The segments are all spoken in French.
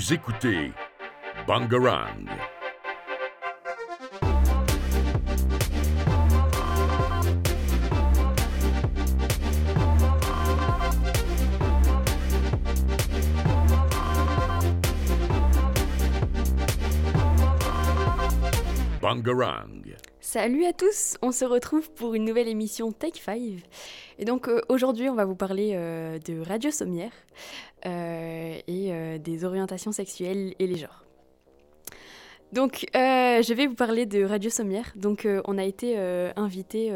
Vous écoutez Bangarang. Bangarang. Salut à tous, on se retrouve pour une nouvelle émission Take 5. Et donc euh, aujourd'hui on va vous parler euh, de radio sommière euh, et des orientations sexuelles et les genres. Donc je vais vous parler de radio sommière. Donc on a été invité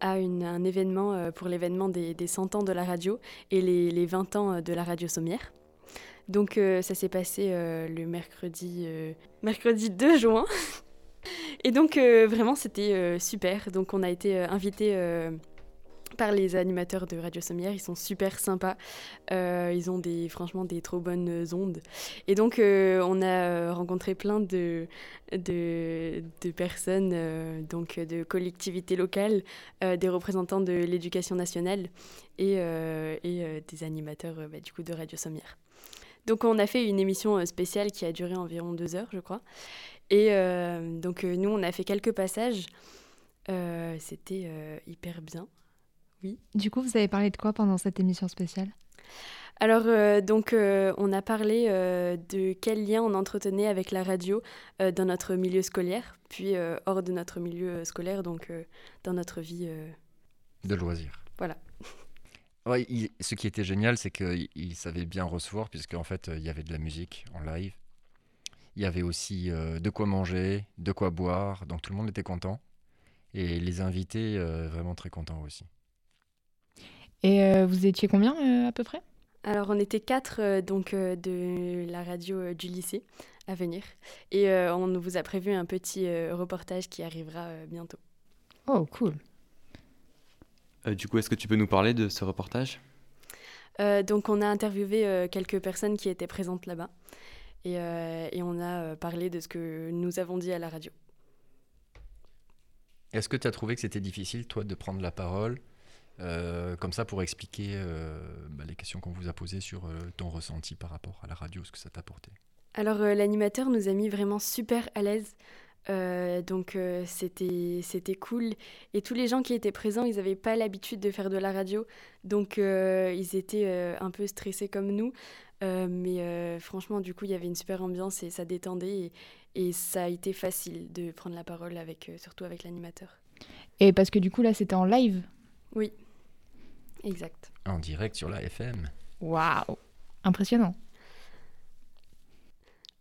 à un événement pour l'événement des, des 100 ans de la radio et les, les 20 ans de la radio sommière. Donc ça s'est passé le mercredi, mercredi 2 juin. Et donc euh, vraiment c'était euh, super. Donc on a été euh, invité par les animateurs de Radio Sommière. Ils sont super sympas. Ils ont des franchement des trop bonnes ondes. Et donc on a rencontré plein de de, personnes, donc de collectivités locales, des représentants de l'éducation nationale et, et des animateurs bah, du coup de Radio Sommière. Donc on a fait une émission spéciale qui a duré environ deux heures, je crois. Et euh, donc euh, nous, on a fait quelques passages. Euh, C'était euh, hyper bien. Du coup, vous avez parlé de quoi pendant cette émission spéciale? Alors euh, donc euh, on a parlé euh, de quel lien on entretenait avec la radio euh, dans notre milieu scolaire, puis euh, hors de notre milieu scolaire, donc euh, dans notre vie. euh, de loisirs. Voilà. Ouais, il- ce qui était génial, c'est qu'il il savait bien recevoir, puisqu'en fait, euh, il y avait de la musique en live. Il y avait aussi euh, de quoi manger, de quoi boire, donc tout le monde était content. Et les invités, euh, vraiment très contents aussi. Et euh, vous étiez combien euh, à peu près? Alors on était quatre euh, donc euh, de la radio euh, du lycée à venir, et euh, on vous a prévu un petit euh, reportage qui arrivera euh, bientôt. Oh, cool. Euh, du coup, est-ce que tu peux nous parler de ce reportage? Euh, donc on a interviewé euh, quelques personnes qui étaient présentes là-bas et, euh, et on a euh, parlé de ce que nous avons dit à la radio. Est-ce que tu as trouvé que c'était difficile, toi, de prendre la parole euh, comme ça pour expliquer euh, bah, les questions qu'on vous a posées sur euh, ton ressenti par rapport à la radio, ce que ça t'a apporté? Alors l'animateur nous a mis vraiment super à l'aise. Euh, donc euh, c'était c'était cool. Et tous les gens qui étaient présents ils n'avaient pas l'habitude de faire de la radio. Donc euh, ils étaient euh, un peu stressés comme nous. Euh, mais euh, franchement du coup il y avait une super ambiance et ça détendait. Et, et ça a été facile de prendre la parole avec euh, surtout avec l'animateur. Et parce que du coup, là, c'était en live. exact. En direct sur la FM. Waouh. Impressionnant.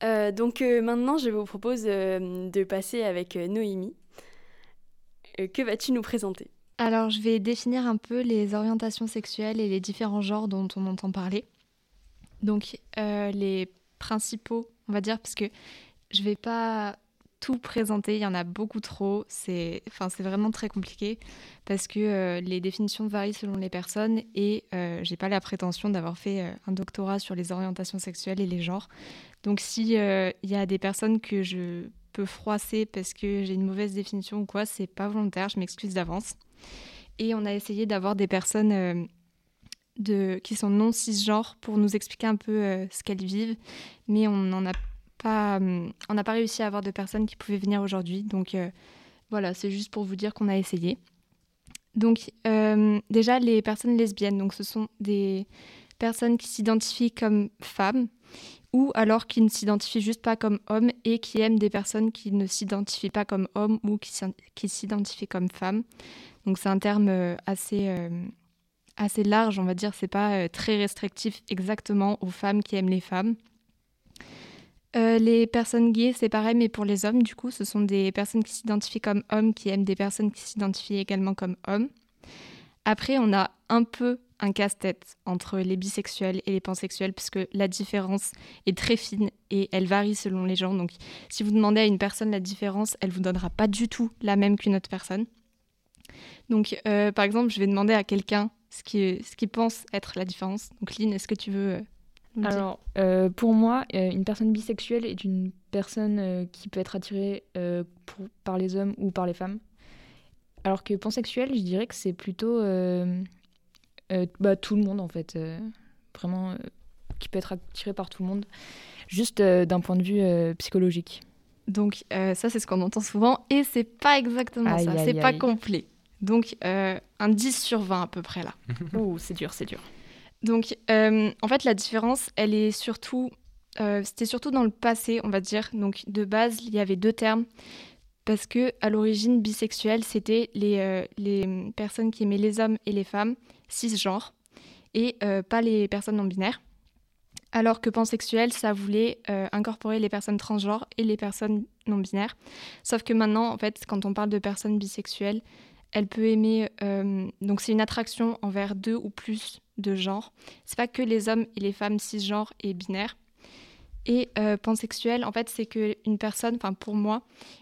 Euh, donc euh, maintenant, je vous propose euh, de passer avec Noémie. Que vas-tu nous présenter? Alors, je vais définir un peu les orientations sexuelles et les différents genres dont on entend parler. Donc, les principaux, on va dire, parce que je vais pas tout présenter, il y en a beaucoup trop. C'est enfin, vraiment très compliqué parce que euh, les définitions varient selon les personnes et euh, j'ai pas la prétention d'avoir fait euh, un doctorat sur les orientations sexuelles et les genres. Donc, si euh, y a des personnes que je peux froisser parce que j'ai une mauvaise définition ou quoi, c'est pas volontaire, je m'excuse d'avance. Et on a essayé d'avoir des personnes de, qui sont non cisgenres pour nous expliquer un peu ce qu'elles vivent, mais on n'en a pas, euh, on n'a pas réussi à avoir de personnes qui pouvaient venir aujourd'hui. Donc euh, voilà, c'est juste pour vous dire qu'on a essayé. Donc euh, déjà les personnes lesbiennes, donc ce sont des personnes qui s'identifient comme femmes ou alors qui ne s'identifient juste pas comme hommes et qui aiment des personnes qui ne s'identifient pas comme hommes ou qui s'identifient comme femmes. Donc c'est un terme assez, assez large, on va dire. C'est pas très restrictif exactement aux femmes qui aiment les femmes. Euh, les personnes gays, c'est pareil, mais pour les hommes, du coup, ce sont des personnes qui s'identifient comme hommes, qui aiment des personnes qui s'identifient également comme hommes. Après, on a un peu un casse-tête entre les bisexuels et les pansexuels, puisque la différence est très fine et elle varie selon les gens. Donc, si vous demandez à une personne la différence, elle vous donnera pas du tout la même qu'une autre personne. Donc, euh, par exemple, je vais demander à quelqu'un ce qui, ce qui pense être la différence. Donc, Lynn, est-ce que tu veux Alors, euh, pour moi, euh, une personne bisexuelle est une personne euh, qui peut être attirée pour- par les hommes ou par les femmes. Alors que pansexuel, je dirais que c'est plutôt bah, tout le monde, en fait. vraiment, qui peut être attiré par tout le monde, juste d'un point de vue psychologique. Donc ça, c'est ce qu'on entend souvent, et c'est pas exactement Aïe, ça, c'est pas aïe. complet. Donc un 10 sur 20 à peu près là. Ouh, c'est dur, c'est dur. Donc, euh, en fait, la différence, elle est surtout, euh, c'était surtout dans le passé, on va dire. Donc, de base, il y avait deux termes parce que à l'origine, bisexuel, c'était les, euh, les personnes qui aimaient les hommes et les femmes cisgenres et pas les personnes non binaires. Alors que pansexuel, ça voulait incorporer les personnes transgenres et les personnes non binaires. Sauf que maintenant, en fait, quand on parle de personnes bisexuelles, elle peut aimer. euh, donc, c'est une attraction envers deux ou plus de genres. C'est pas que les hommes et les femmes cisgenres et binaires. Et euh, pansexuel, en fait, c'est que une personne, enfin pour moi,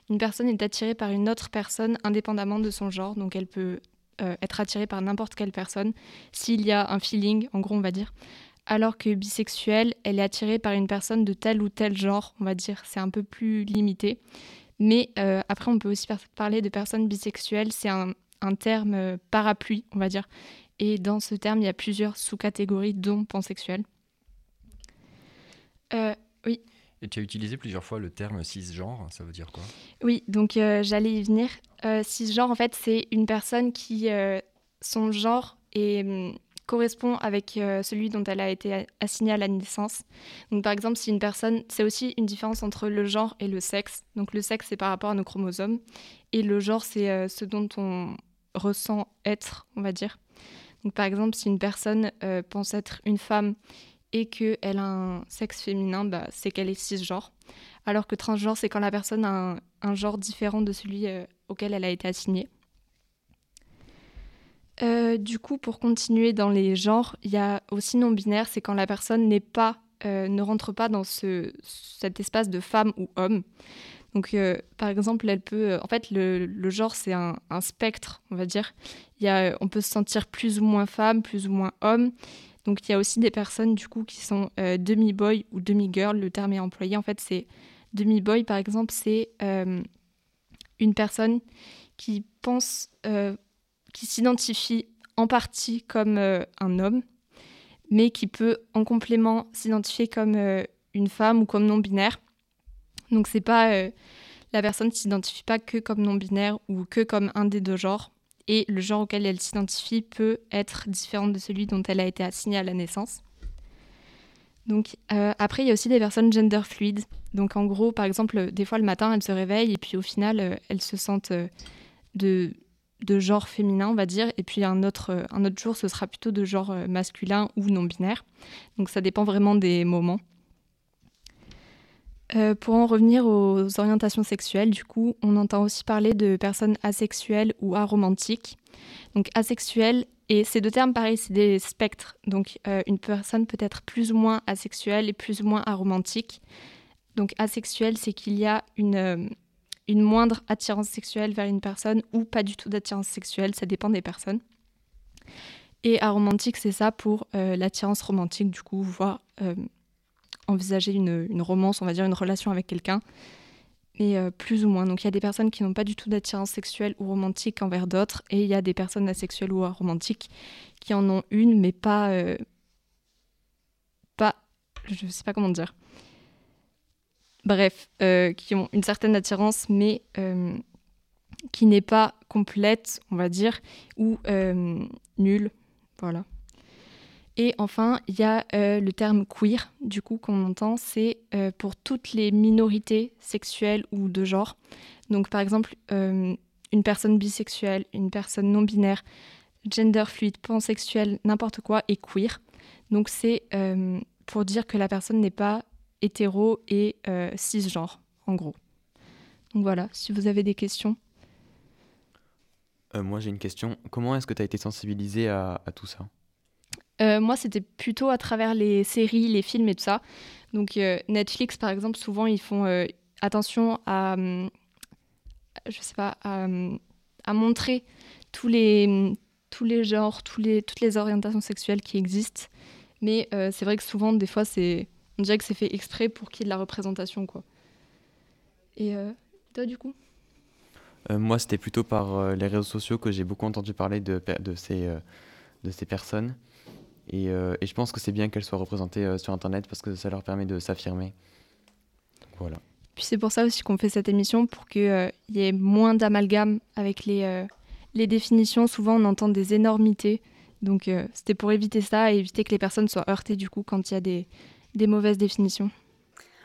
une personne est attirée par une autre personne indépendamment de son genre. Donc, elle peut euh, être attirée par n'importe quelle personne s'il y a un feeling, en gros, on va dire. Alors que bisexuel, elle est attirée par une personne de tel ou tel genre, on va dire. C'est un peu plus limité. Mais euh, après, on peut aussi par- parler de personnes bisexuelles. C'est un, un terme euh, parapluie, on va dire. Et dans ce terme, il y a plusieurs sous-catégories, dont pansexuel. Euh, Et tu as utilisé plusieurs fois le terme cisgenre, ça veut dire quoi? Oui, donc euh, j'allais y venir. Cisgenre, en fait, c'est une personne qui, son genre est, hum, correspond avec euh, celui dont elle a été assignée à la naissance. Donc, par exemple, si une personne, c'est aussi une différence entre le genre et le sexe. Donc, le sexe, c'est par rapport à nos chromosomes. Et le genre, c'est euh, ce dont on ressent être, on va dire. Donc, par exemple, si une personne euh, pense être une femme et qu'elle a un sexe féminin, bah, c'est qu'elle est cisgenre. Alors que transgenre, c'est quand la personne a un, genre différent de celui auquel elle a été assignée. Euh, du coup, pour continuer dans les genres, il y a aussi non-binaire, c'est quand la personne n'est pas, euh, ne rentre pas dans ce, cet espace de femme ou homme. Donc, euh, par exemple, elle peut. En fait, le, genre, c'est un, spectre, on va dire. Y a, on peut se sentir plus ou moins femme, plus ou moins homme. Donc, il y a aussi des personnes, du coup, qui sont demi-boy ou demi-girl. Le terme est employé. En fait, c'est demi-boy, par exemple, c'est une personne qui pense, qui s'identifie en partie comme euh, un homme, mais qui peut en complément s'identifier comme euh, une femme ou comme non-binaire. Donc, c'est pas. euh, la personne ne s'identifie pas que comme non-binaire ou que comme un des deux genres. Et le genre auquel elle s'identifie peut être différent de celui dont elle a été assignée à la naissance. Donc après, il y a aussi des personnes gender fluides. Donc en gros, par exemple, des fois le matin, elles se réveillent et puis au final, elles se sentent de, de genre féminin, on va dire. Et puis un autre, euh, un autre jour, ce sera plutôt de genre euh, masculin ou non binaire. Donc ça dépend vraiment des moments. Euh, pour en revenir aux orientations sexuelles, du coup, on entend aussi parler de personnes asexuelles ou aromantiques. Donc asexuelles, et ces deux termes, pareil, c'est des spectres. Donc une personne peut être plus ou moins asexuelle et plus ou moins aromantique. Donc asexuel, c'est qu'il y a une, une moindre attirance sexuelle vers une personne ou pas du tout d'attirance sexuelle, ça dépend des personnes. Et aromantique, c'est ça pour euh, l'attirance romantique, du coup, voir euh, envisager une, romance, on va dire une relation avec quelqu'un, mais euh, plus ou moins. Donc il y a des personnes qui n'ont pas du tout d'attirance sexuelle ou romantique envers d'autres, et il y a des personnes asexuelles ou aromantiques qui en ont une, mais pas, euh, pas, je sais pas comment dire. Bref, euh, qui ont une certaine attirance, mais euh, qui n'est pas complète, on va dire, ou euh, nulle, voilà. Et enfin, il y a le terme queer, du coup, qu'on entend, c'est pour toutes les minorités sexuelles ou de genre. Donc, par exemple, une personne bisexuelle, une personne non binaire, gender fluide, pansexuel, n'importe quoi, et queer. Donc, c'est pour dire que la personne n'est pas hétéro et euh, cisgenre, en gros. Donc voilà, si vous avez des questions. Euh, moi, j'ai une question. Comment est-ce que tu as été sensibilisé à, à tout ça? Euh, moi, c'était plutôt à travers les séries, les films et tout ça. Donc, euh, Netflix, par exemple, souvent, ils font attention à, je sais pas, à, à montrer tous les, tous les genres, tous les, toutes les orientations sexuelles qui existent. Mais euh, c'est vrai que souvent, des fois, c'est, on dirait que c'est fait exprès pour qu'il y ait de la représentation, quoi. Et euh, toi, du coup? Euh, Moi, c'était plutôt par euh, les réseaux sociaux que j'ai beaucoup entendu parler de, ces, de ces personnes. Et, et je pense que c'est bien qu'elles soient représentées sur Internet parce que ça leur permet de s'affirmer. Voilà. Puis c'est pour ça aussi qu'on fait cette émission, pour qu'il y ait moins d'amalgame avec les, les définitions. Souvent, on entend des énormités. Donc, c'était pour éviter ça et éviter que les personnes soient heurtées du coup quand il y a des, des mauvaises définitions.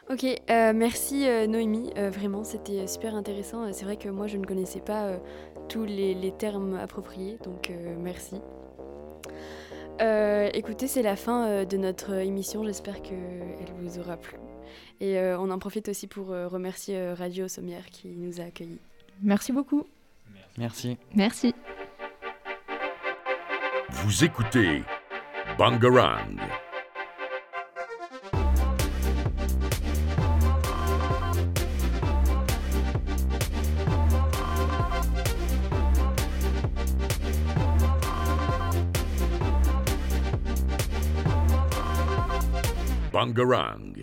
Ok, euh, merci euh, Noémie, Euh, vraiment c'était super intéressant. C'est vrai que moi je ne connaissais pas euh, tous les, les termes appropriés, donc euh, merci. Euh, écoutez, c'est la fin euh, de notre émission, j'espère qu'elle vous aura plu. Et euh, on en profite aussi pour euh, remercier euh, Radio Sommière qui nous a accueillis. Merci beaucoup. Merci. Merci. Vous écoutez Bangarang. Bangarang.